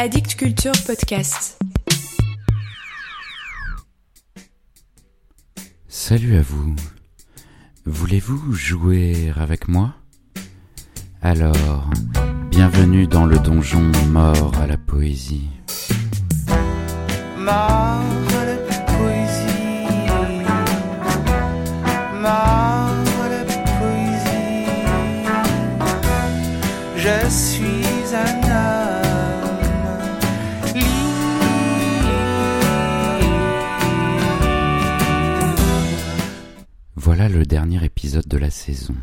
Addict Culture Podcast. Salut à vous. Voulez-vous jouer avec moi? Alors, bienvenue dans le donjon mort à la poésie. Mort le dernier épisode de la saison.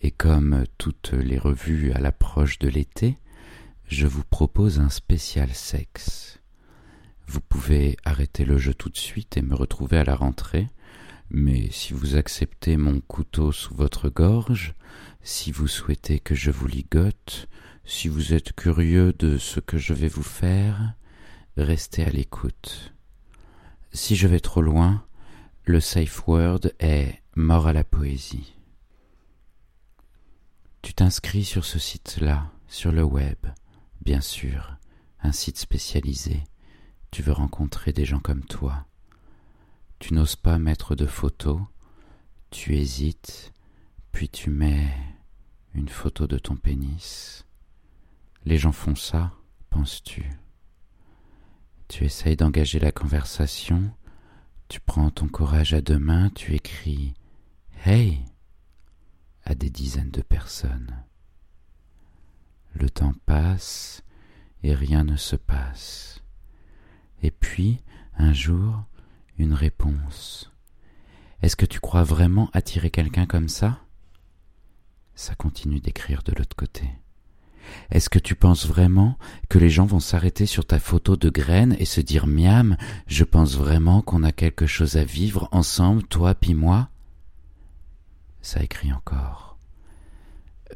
Et comme toutes les revues à l'approche de l'été, je vous propose un spécial sexe. Vous pouvez arrêter le jeu tout de suite et me retrouver à la rentrée, mais si vous acceptez mon couteau sous votre gorge, si vous souhaitez que je vous ligote, si vous êtes curieux de ce que je vais vous faire, restez à l'écoute. Si je vais trop loin, le safe word est mort à la poésie. Tu t'inscris sur ce site-là, sur le web, bien sûr, un site spécialisé. Tu veux rencontrer des gens comme toi. Tu n'oses pas mettre de photos, tu hésites, puis tu mets une photo de ton pénis. Les gens font ça, penses-tu? Tu essayes d'engager la conversation, tu prends ton courage à deux mains, tu écris Hey à des dizaines de personnes. Le temps passe et rien ne se passe. Et puis, un jour, une réponse. Est-ce que tu crois vraiment attirer quelqu'un comme ça? Ça continue d'écrire de l'autre côté. Est-ce que tu penses vraiment que les gens vont s'arrêter sur ta photo de graine et se dire miam, je pense vraiment qu'on a quelque chose à vivre ensemble, toi puis moi? Ça écrit encore.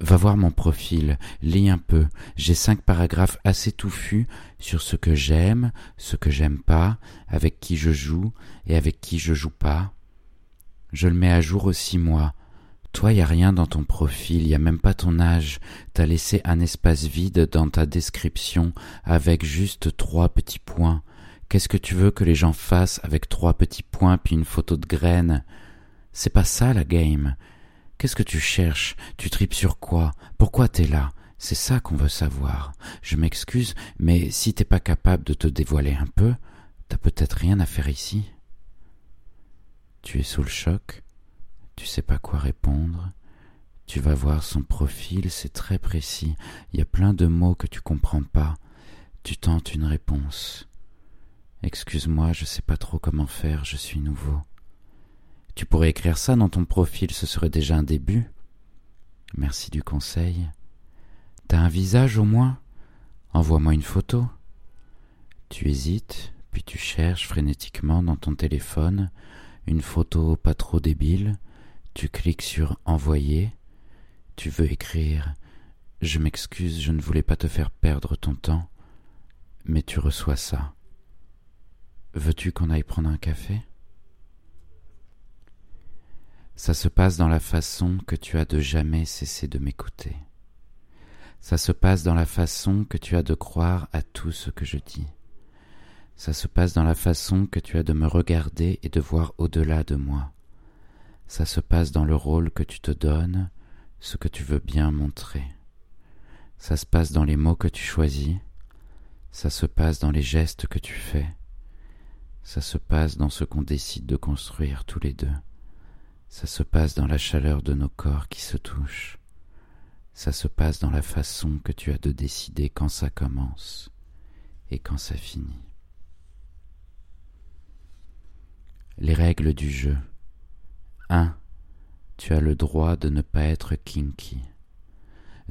Va voir mon profil, lis un peu. J'ai cinq paragraphes assez touffus sur ce que j'aime, ce que j'aime pas, avec qui je joue et avec qui je joue pas. Je le mets à jour aussi moi. Toi, y a rien dans ton profil, y a même pas ton âge. T'as laissé un espace vide dans ta description avec juste trois petits points. Qu'est-ce que tu veux que les gens fassent avec trois petits points puis une photo de graine C'est pas ça la game. Qu'est-ce que tu cherches? Tu tripes sur quoi? Pourquoi t'es là? C'est ça qu'on veut savoir. Je m'excuse, mais si t'es pas capable de te dévoiler un peu, t'as peut-être rien à faire ici. Tu es sous le choc, tu sais pas quoi répondre. Tu vas voir son profil, c'est très précis. Il y a plein de mots que tu comprends pas. Tu tentes une réponse. Excuse-moi, je sais pas trop comment faire, je suis nouveau. Tu pourrais écrire ça dans ton profil, ce serait déjà un début. Merci du conseil. T'as un visage au moins? Envoie-moi une photo. Tu hésites, puis tu cherches frénétiquement dans ton téléphone une photo pas trop débile. Tu cliques sur Envoyer. Tu veux écrire Je m'excuse, je ne voulais pas te faire perdre ton temps. Mais tu reçois ça. Veux-tu qu'on aille prendre un café? Ça se passe dans la façon que tu as de jamais cesser de m'écouter. Ça se passe dans la façon que tu as de croire à tout ce que je dis. Ça se passe dans la façon que tu as de me regarder et de voir au-delà de moi. Ça se passe dans le rôle que tu te donnes, ce que tu veux bien montrer. Ça se passe dans les mots que tu choisis. Ça se passe dans les gestes que tu fais. Ça se passe dans ce qu'on décide de construire tous les deux. Ça se passe dans la chaleur de nos corps qui se touchent. Ça se passe dans la façon que tu as de décider quand ça commence et quand ça finit. Les règles du jeu. 1. Tu as le droit de ne pas être kinky.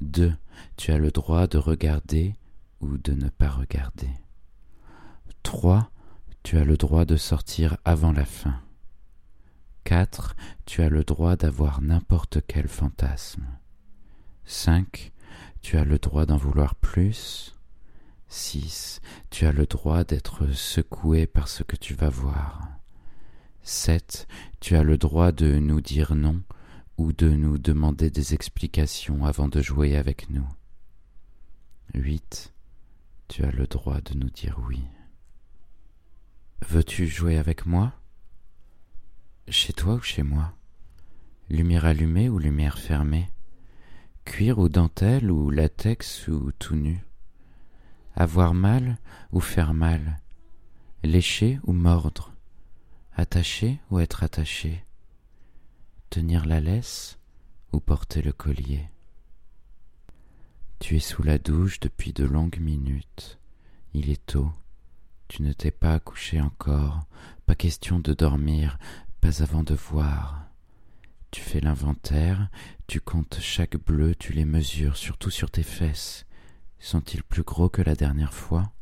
2. Tu as le droit de regarder ou de ne pas regarder. 3. Tu as le droit de sortir avant la fin. 4. Tu as le droit d'avoir n'importe quel fantasme. 5. Tu as le droit d'en vouloir plus. 6. Tu as le droit d'être secoué par ce que tu vas voir. 7. Tu as le droit de nous dire non ou de nous demander des explications avant de jouer avec nous. 8. Tu as le droit de nous dire oui. Veux-tu jouer avec moi? Chez toi ou chez moi? Lumière allumée ou lumière fermée? Cuir ou dentelle ou latex ou tout nu? Avoir mal ou faire mal? Lécher ou mordre? Attacher ou être attaché? Tenir la laisse ou porter le collier? Tu es sous la douche depuis de longues minutes. Il est tôt. Tu ne t'es pas couché encore. Pas question de dormir, pas avant de voir. Tu fais l'inventaire, tu comptes chaque bleu, tu les mesures, surtout sur tes fesses. Sont-ils plus gros que la dernière fois?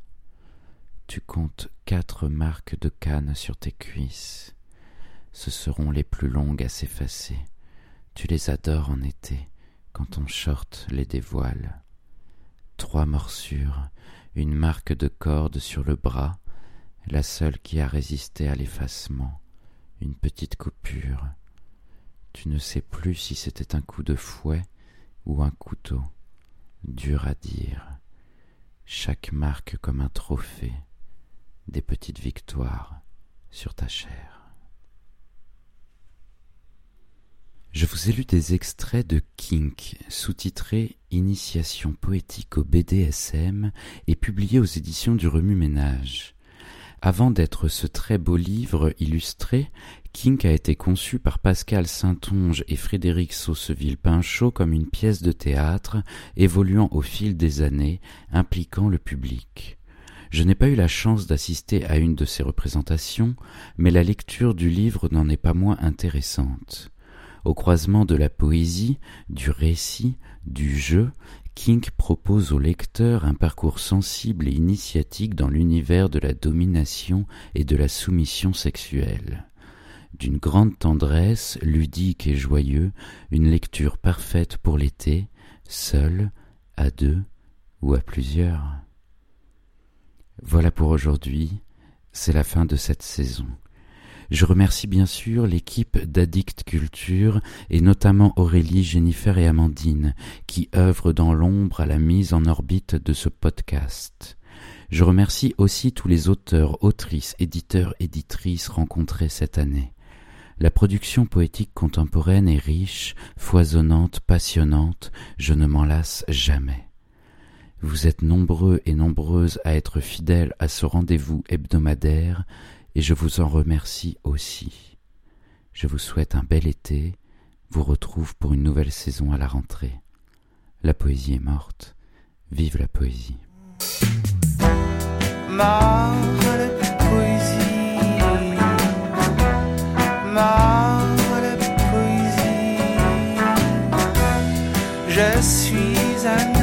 Tu comptes quatre marques de canne sur tes cuisses. Ce seront les plus longues à s'effacer. Tu les adores en été, quand ton short les dévoile. Trois morsures, une marque de corde sur le bras, la seule qui a résisté à l'effacement, une petite coupure. Tu ne sais plus si c'était un coup de fouet ou un couteau, dur à dire. Chaque marque comme un trophée, des petites victoires sur ta chair. Je vous ai lu des extraits de Kink, sous-titré Initiation poétique au BDSM et publié aux éditions du Remue Ménage. Avant d'être ce très beau livre illustré, Kink a été conçu par Pascal Saintonge et Frédéric Sauceville-Pinchot comme une pièce de théâtre évoluant au fil des années, impliquant le public. Je n'ai pas eu la chance d'assister à une de ces représentations, mais la lecture du livre n'en est pas moins intéressante. Au croisement de la poésie, du récit, du jeu, King propose au lecteur un parcours sensible et initiatique dans l'univers de la domination et de la soumission sexuelle. D'une grande tendresse, ludique et joyeux, une lecture parfaite pour l'été, seul, à deux ou à plusieurs. Voilà pour aujourd'hui, c'est la fin de cette saison. Je remercie bien sûr l'équipe d'Addict Culture et notamment Aurélie, Jennifer et Amandine qui œuvrent dans l'ombre à la mise en orbite de ce podcast. Je remercie aussi tous les auteurs, autrices, éditeurs, éditrices rencontrés cette année. La production poétique contemporaine est riche, foisonnante, passionnante, je ne m'en lasse jamais. Vous êtes nombreux et nombreuses à être fidèles à ce rendez-vous hebdomadaire et je vous en remercie aussi. Je vous souhaite un bel été, vous retrouve pour une nouvelle saison à la rentrée. La poésie est morte, vive la poésie. Je suis un